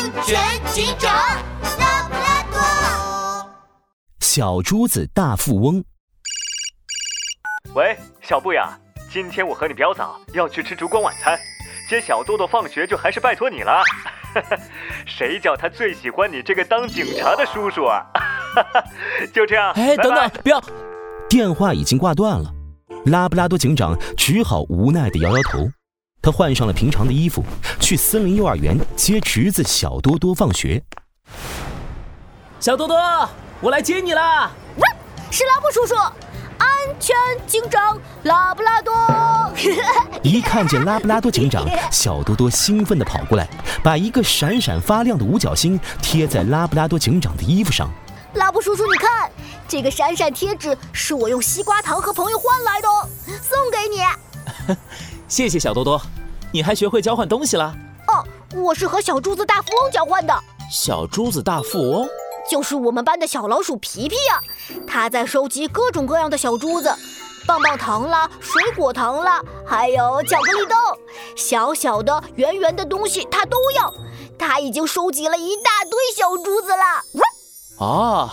安全警长拉布拉多。小珠子大富翁。喂，小布呀，今天我和你表嫂要去吃烛光晚餐，接小豆豆放学就还是拜托你了。谁叫他最喜欢你这个当警察的叔叔啊？就这样。哎，等等，不要！电话已经挂断了，拉布拉多警长只好无奈的摇摇头。他换上了平常的衣服，去森林幼儿园接侄子小多多放学。小多多，我来接你啦！是拉布叔叔，安全警长拉布拉多。一看见拉布拉多警长，小多多兴奋地跑过来，把一个闪闪发亮的五角星贴在拉布拉多警长的衣服上。拉布叔叔，你看，这个闪闪贴纸是我用西瓜糖和朋友换来的，送给你。谢谢小多多，你还学会交换东西了？哦，我是和小珠子大富翁交换的。小珠子大富翁就是我们班的小老鼠皮皮呀，他在收集各种各样的小珠子，棒棒糖啦，水果糖啦，还有巧克力豆，小小的、圆圆的东西他都要。他已经收集了一大堆小珠子了。哦，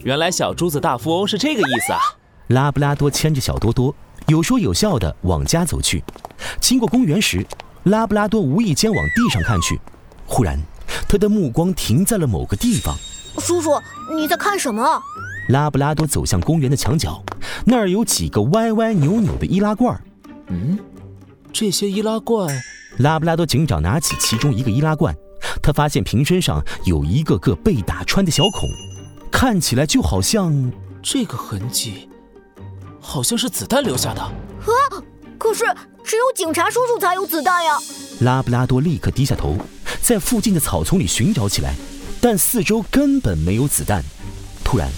原来小珠子大富翁是这个意思啊！拉布拉多牵着小多多。有说有笑地往家走去，经过公园时，拉布拉多无意间往地上看去，忽然，他的目光停在了某个地方。叔叔，你在看什么？拉布拉多走向公园的墙角，那儿有几个歪歪扭扭的易拉罐。嗯，这些易拉罐……拉布拉多警长拿起其中一个易拉罐，他发现瓶身上有一个个被打穿的小孔，看起来就好像这个痕迹。好像是子弹留下的啊！可是只有警察叔叔才有子弹呀！拉布拉多立刻低下头，在附近的草丛里寻找起来，但四周根本没有子弹。突然，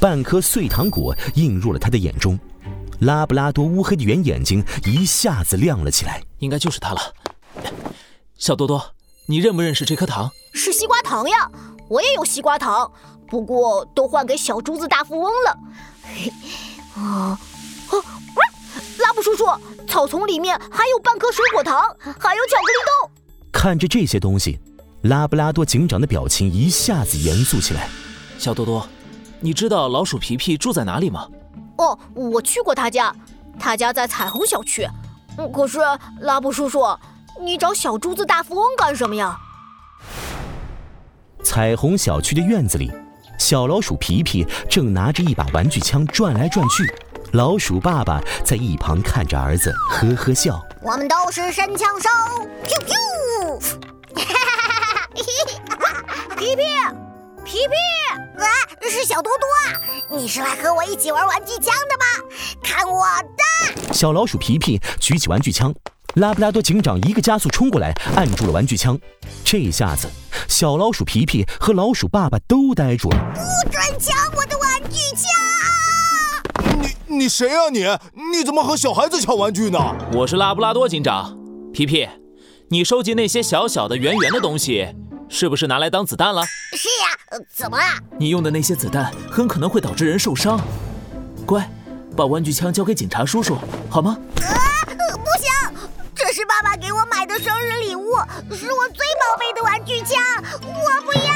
半颗碎糖果映入了他的眼中，拉布拉多乌黑的圆眼睛一下子亮了起来。应该就是它了。小多多，你认不认识这颗糖？是西瓜糖呀！我也有西瓜糖，不过都换给小珠子大富翁了。啊！拉布叔叔，草丛里面还有半颗水果糖，还有巧克力豆。看着这些东西，拉布拉多警长的表情一下子严肃起来。小多多，你知道老鼠皮皮住在哪里吗？哦，我去过他家，他家在彩虹小区。可是拉布叔叔，你找小珠子大富翁干什么呀？彩虹小区的院子里，小老鼠皮皮正拿着一把玩具枪转来转去。老鼠爸爸在一旁看着儿子，呵呵笑。我们都是神枪手，咻 咻！皮皮，皮皮，啊，是小多多啊！你是来和我一起玩玩具枪的吗？看我的！小老鼠皮皮举起玩具枪，拉布拉多警长一个加速冲过来，按住了玩具枪。这下子，小老鼠皮皮和老鼠爸爸都呆住了。不准抢我的玩具枪！你谁啊你？你怎么和小孩子抢玩具呢？我是拉布拉多警长，皮皮，你收集那些小小的圆圆的东西，是不是拿来当子弹了？是呀，怎么了？你用的那些子弹很可能会导致人受伤。乖，把玩具枪交给警察叔叔，好吗？啊，不行，这是爸爸给我买的生日礼物，是我最宝贝的玩具枪，我不要。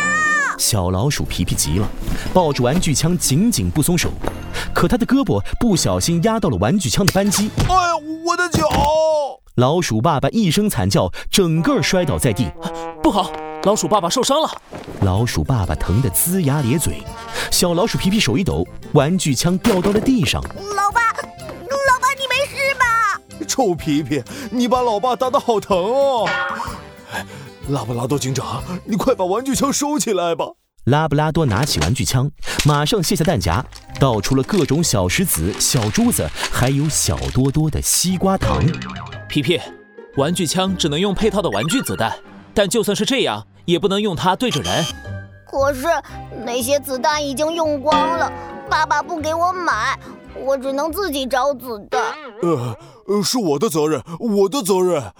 小老鼠皮皮急了，抱着玩具枪紧紧不松手。可他的胳膊不小心压到了玩具枪的扳机，哎呀，我的脚！老鼠爸爸一声惨叫，整个摔倒在地。不好，老鼠爸爸受伤了！老鼠爸爸疼得龇牙咧嘴。小老鼠皮皮手一抖，玩具枪掉到了地上。老爸，老爸，你没事吧？臭皮皮，你把老爸打得好疼哦！拉布拉多警长，你快把玩具枪收起来吧。拉布拉多拿起玩具枪，马上卸下弹夹，倒出了各种小石子、小珠子，还有小多多的西瓜糖。皮皮，玩具枪只能用配套的玩具子弹，但就算是这样，也不能用它对着人。可是那些子弹已经用光了，爸爸不给我买，我只能自己找子弹。呃，是我的责任，我的责任。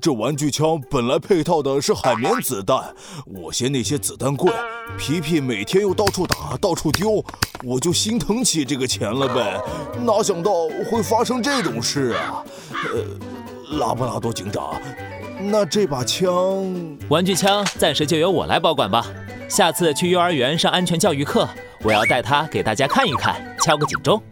这玩具枪本来配套的是海绵子弹，我嫌那些子弹贵，皮皮每天又到处打到处丢，我就心疼起这个钱了呗。哪想到会发生这种事啊！呃，拉布拉多警长，那这把枪，玩具枪暂时就由我来保管吧。下次去幼儿园上安全教育课，我要带它给大家看一看，敲个警钟。